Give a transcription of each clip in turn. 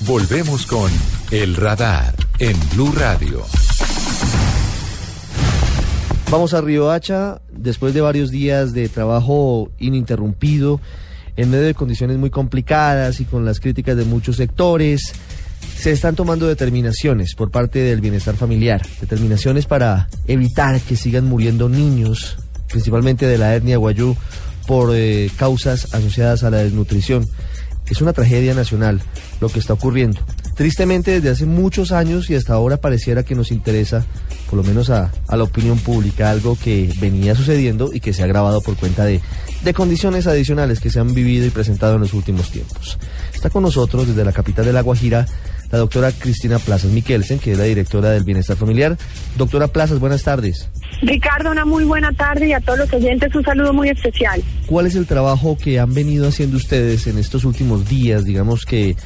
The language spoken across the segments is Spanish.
Volvemos con El Radar en Blue Radio. Vamos a Río Hacha, después de varios días de trabajo ininterrumpido, en medio de condiciones muy complicadas y con las críticas de muchos sectores, se están tomando determinaciones por parte del bienestar familiar, determinaciones para evitar que sigan muriendo niños, principalmente de la etnia guayú, por eh, causas asociadas a la desnutrición. Es una tragedia nacional lo que está ocurriendo. Tristemente, desde hace muchos años y hasta ahora pareciera que nos interesa, por lo menos a, la opinión pública, algo que venía sucediendo y que se ha agravado por cuenta de, de condiciones adicionales que se han vivido y presentado en los últimos tiempos. Está con nosotros desde la capital de La Guajira la doctora Cristina Plazas Miquelsen, que es la directora del Bienestar Familiar. Doctora Plazas, buenas tardes. Ricardo, una muy buena tarde y a todos los oyentes un saludo muy especial. ¿Cuál es el trabajo que han venido haciendo ustedes en estos últimos días, digamos que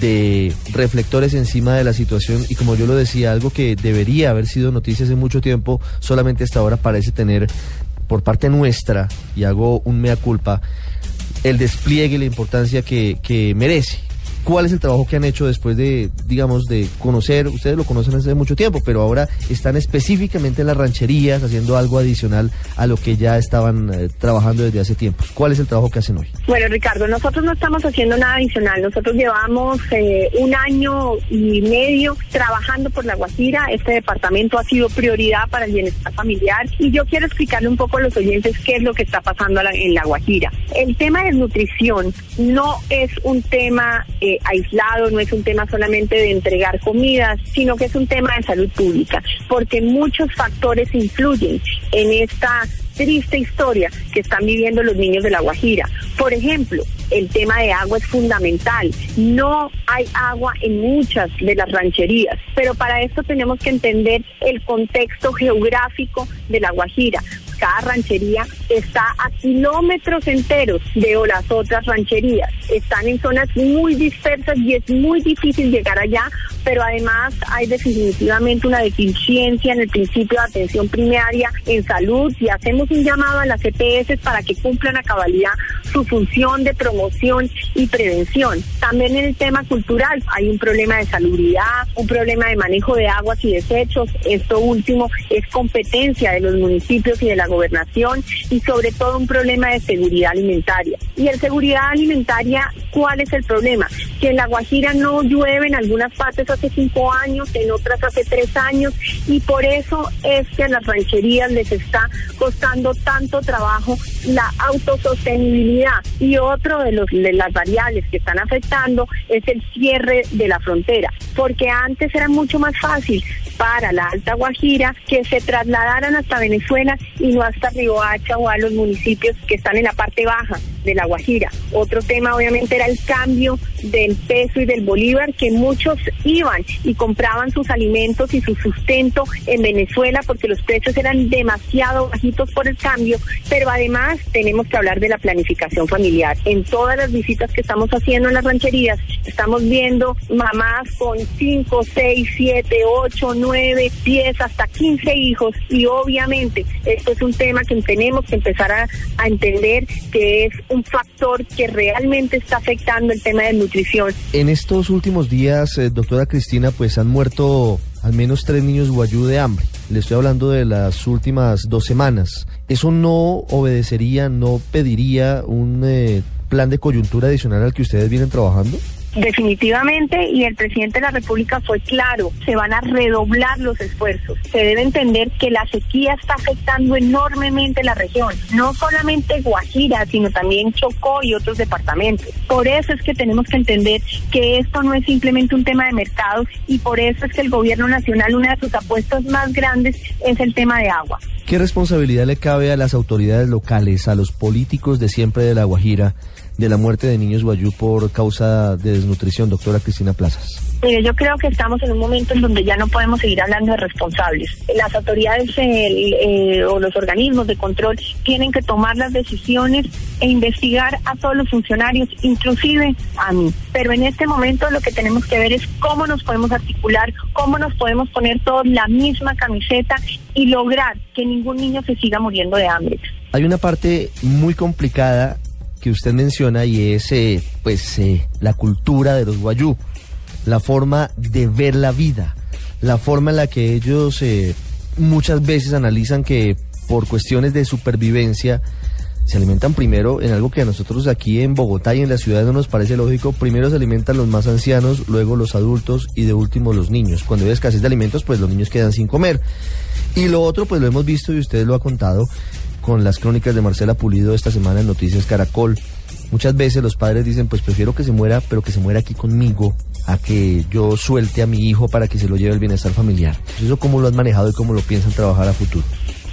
de reflectores encima de la situación y como yo lo decía, algo que debería haber sido noticia hace mucho tiempo, solamente hasta ahora parece tener por parte nuestra, y hago un mea culpa, el despliegue y la importancia que, que merece cuál es el trabajo que han hecho después de, digamos, de conocer, ustedes lo conocen hace mucho tiempo, pero ahora están específicamente en las rancherías haciendo algo adicional a lo que ya estaban eh, trabajando desde hace tiempo. ¿Cuál es el trabajo que hacen hoy? Bueno, Ricardo, nosotros no estamos haciendo nada adicional. Nosotros llevamos eh, un año y medio trabajando por La Guajira. Este departamento ha sido prioridad para el bienestar familiar y yo quiero explicarle un poco a los oyentes qué es lo que está pasando en La Guajira. El tema de nutrición no es un tema... Eh, aislado, no es un tema solamente de entregar comidas, sino que es un tema de salud pública, porque muchos factores influyen en esta triste historia que están viviendo los niños de La Guajira. Por ejemplo, el tema de agua es fundamental. No hay agua en muchas de las rancherías, pero para esto tenemos que entender el contexto geográfico de La Guajira cada ranchería está a kilómetros enteros de las otras rancherías. Están en zonas muy dispersas y es muy difícil llegar allá, pero además hay definitivamente una deficiencia en el principio de atención primaria en salud y hacemos un llamado a las EPS para que cumplan a cabalidad su función de promoción y prevención. También en el tema cultural hay un problema de salubridad, un problema de manejo de aguas y desechos. Esto último es competencia de los municipios y de la gobernación y sobre todo un problema de seguridad alimentaria. Y en seguridad alimentaria, ¿cuál es el problema? Que en La Guajira no llueve en algunas partes hace cinco años, en otras hace tres años y por eso es que a las rancherías les está costando tanto trabajo la autosostenibilidad. Y otro de, los, de las variables que están afectando es el cierre de la frontera, porque antes era mucho más fácil para la Alta Guajira que se trasladaran hasta Venezuela y no hasta Riohacha o a los municipios que están en la parte baja de la Guajira. Otro tema obviamente era el cambio del peso y del bolívar, que muchos iban y compraban sus alimentos y su sustento en Venezuela porque los precios eran demasiado bajitos por el cambio, pero además tenemos que hablar de la planificación familiar. En todas las visitas que estamos haciendo en las rancherías, estamos viendo mamás con 5, 6, 7, 8, 9, 10, hasta 15 hijos y obviamente esto es un tema que tenemos que empezar a, a entender que es un factor que realmente está afectando el tema de nutrición. En estos últimos días, eh, doctora Cristina, pues han muerto al menos tres niños guayú de hambre. Le estoy hablando de las últimas dos semanas. ¿Eso no obedecería, no pediría un eh, plan de coyuntura adicional al que ustedes vienen trabajando? Definitivamente, y el presidente de la República fue claro, se van a redoblar los esfuerzos. Se debe entender que la sequía está afectando enormemente la región, no solamente Guajira, sino también Chocó y otros departamentos. Por eso es que tenemos que entender que esto no es simplemente un tema de mercado y por eso es que el gobierno nacional, una de sus apuestas más grandes es el tema de agua. ¿Qué responsabilidad le cabe a las autoridades locales, a los políticos de siempre de La Guajira? De la muerte de niños guayú por causa de desnutrición, doctora Cristina Plazas? Mire, yo creo que estamos en un momento en donde ya no podemos seguir hablando de responsables. Las autoridades eh, o los organismos de control tienen que tomar las decisiones e investigar a todos los funcionarios, inclusive a mí. Pero en este momento lo que tenemos que ver es cómo nos podemos articular, cómo nos podemos poner todos la misma camiseta y lograr que ningún niño se siga muriendo de hambre. Hay una parte muy complicada que usted menciona y es eh, pues eh, la cultura de los guayú. la forma de ver la vida, la forma en la que ellos eh, muchas veces analizan que por cuestiones de supervivencia se alimentan primero en algo que a nosotros aquí en Bogotá y en la ciudad no nos parece lógico. Primero se alimentan los más ancianos, luego los adultos y de último los niños. Cuando hay escasez de alimentos, pues los niños quedan sin comer. Y lo otro, pues lo hemos visto y usted lo ha contado con las crónicas de Marcela Pulido esta semana en Noticias Caracol. Muchas veces los padres dicen, pues prefiero que se muera, pero que se muera aquí conmigo, a que yo suelte a mi hijo para que se lo lleve el bienestar familiar. ¿Eso cómo lo han manejado y cómo lo piensan trabajar a futuro?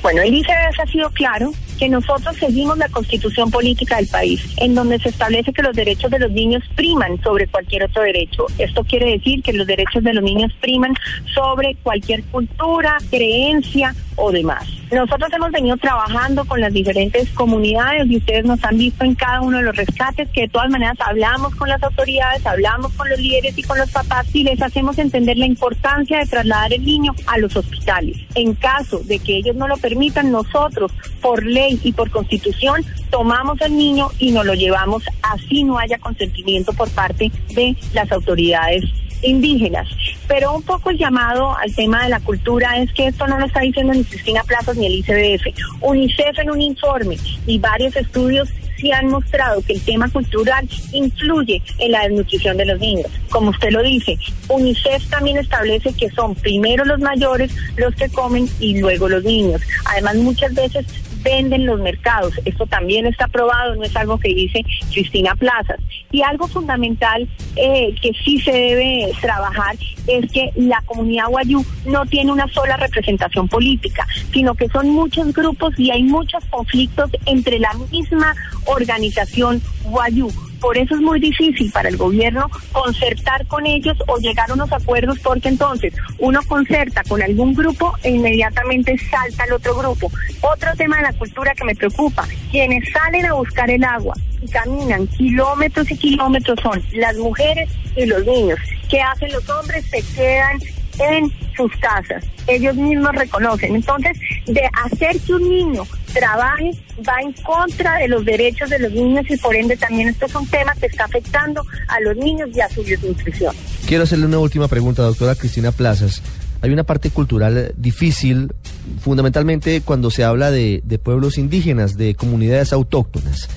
Bueno, el ICBF ha sido claro que nosotros seguimos la constitución política del país, en donde se establece que los derechos de los niños priman sobre cualquier otro derecho. Esto quiere decir que los derechos de los niños priman sobre cualquier cultura, creencia o demás. Nosotros hemos venido trabajando con las diferentes comunidades y ustedes nos han visto en cada uno de los rescates que de todas maneras hablamos con las autoridades, hablamos con los líderes y con los papás y les hacemos entender la importancia de trasladar el niño a los hospitales. En caso de que ellos no lo permitan, nosotros por ley y por constitución tomamos al niño y nos lo llevamos así no haya consentimiento por parte de las autoridades indígenas. Pero un poco el llamado al tema de la cultura es que esto no lo está diciendo ni Cristina Plazas ni el ICBF. UNICEF en un informe y varios estudios sí han mostrado que el tema cultural influye en la desnutrición de los niños. Como usted lo dice, UNICEF también establece que son primero los mayores los que comen y luego los niños. Además, muchas veces venden los mercados. Esto también está aprobado, no es algo que dice Cristina Plazas. Y algo fundamental eh, que sí se debe trabajar es que la comunidad guayú no tiene una sola representación política, sino que son muchos grupos y hay muchos conflictos entre la misma organización guayú. Por eso es muy difícil para el gobierno concertar con ellos o llegar a unos acuerdos porque entonces uno concerta con algún grupo e inmediatamente salta al otro grupo. Otro tema de la cultura que me preocupa, quienes salen a buscar el agua y caminan kilómetros y kilómetros son las mujeres y los niños. ¿Qué hacen los hombres? Se quedan en sus casas. Ellos mismos reconocen. Entonces, de hacer que un niño trabaje va en contra de los derechos de los niños y por ende también esto es un tema que está afectando a los niños y a su desnutrición. Quiero hacerle una última pregunta, doctora Cristina Plazas. Hay una parte cultural difícil, fundamentalmente cuando se habla de, de pueblos indígenas, de comunidades autóctonas.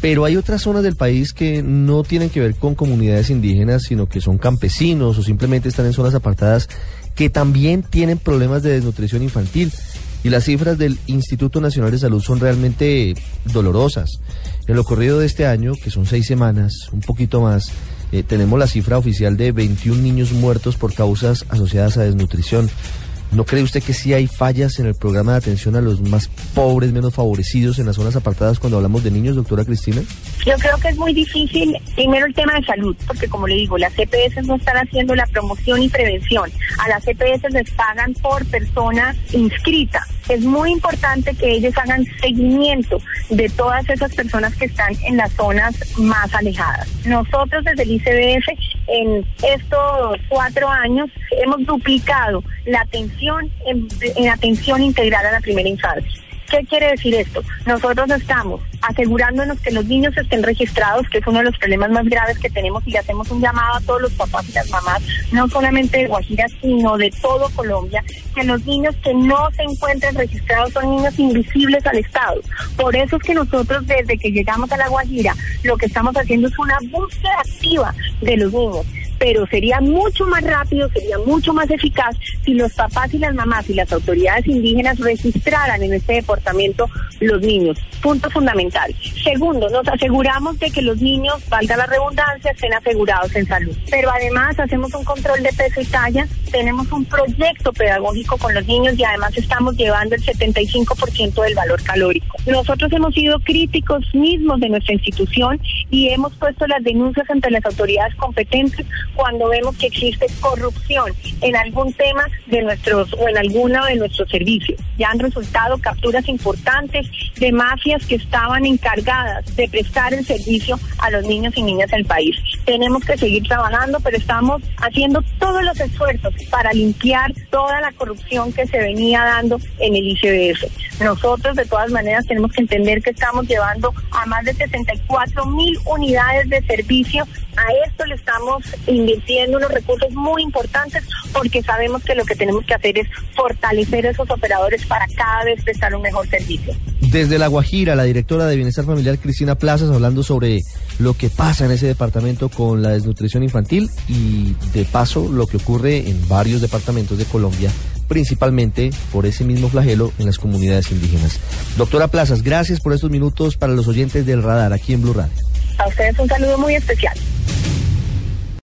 Pero hay otras zonas del país que no tienen que ver con comunidades indígenas, sino que son campesinos o simplemente están en zonas apartadas que también tienen problemas de desnutrición infantil. Y las cifras del Instituto Nacional de Salud son realmente dolorosas. En lo corrido de este año, que son seis semanas, un poquito más, eh, tenemos la cifra oficial de 21 niños muertos por causas asociadas a desnutrición. ¿No cree usted que sí hay fallas en el programa de atención a los más pobres, menos favorecidos en las zonas apartadas cuando hablamos de niños, doctora Cristina? Yo creo que es muy difícil, primero el tema de salud, porque como le digo, las CPS no están haciendo la promoción y prevención. A las CPS les pagan por persona inscrita. Es muy importante que ellos hagan seguimiento de todas esas personas que están en las zonas más alejadas. Nosotros desde el ICBF en estos cuatro años hemos duplicado la atención en, en atención integral a la primera infancia. ¿Qué quiere decir esto? Nosotros estamos asegurándonos que los niños estén registrados, que es uno de los problemas más graves que tenemos y le hacemos un llamado a todos los papás y las mamás, no solamente de Guajira, sino de todo Colombia, que los niños que no se encuentren registrados son niños invisibles al Estado. Por eso es que nosotros desde que llegamos a la Guajira lo que estamos haciendo es una búsqueda activa de los niños pero sería mucho más rápido, sería mucho más eficaz si los papás y las mamás y las autoridades indígenas registraran en este departamento los niños. Punto fundamental. Segundo, nos aseguramos de que los niños, valga la redundancia, estén asegurados en salud. Pero además hacemos un control de peso y talla, tenemos un proyecto pedagógico con los niños y además estamos llevando el 75% del valor calórico. Nosotros hemos sido críticos mismos de nuestra institución y hemos puesto las denuncias ante las autoridades competentes cuando vemos que existe corrupción en algún tema de nuestros o en alguno de nuestros servicios. Ya han resultado capturas importantes de mafias que estaban encargadas de prestar el servicio a los niños y niñas del país. Tenemos que seguir trabajando, pero estamos haciendo todos los esfuerzos para limpiar toda la corrupción que se venía dando en el ICBF. Nosotros, de todas maneras, tenemos que entender que estamos llevando a más de 64 mil unidades de servicio. A esto le estamos invirtiendo unos recursos muy importantes porque sabemos que lo que tenemos que hacer es fortalecer esos operadores para cada vez prestar un mejor servicio. Desde La Guajira, la directora de Bienestar Familiar, Cristina Plazas, hablando sobre lo que pasa en ese departamento con la desnutrición infantil y de paso lo que ocurre en varios departamentos de Colombia, principalmente por ese mismo flagelo en las comunidades indígenas. Doctora Plazas, gracias por estos minutos para los oyentes del radar aquí en Blue Radio. A ustedes un saludo muy especial.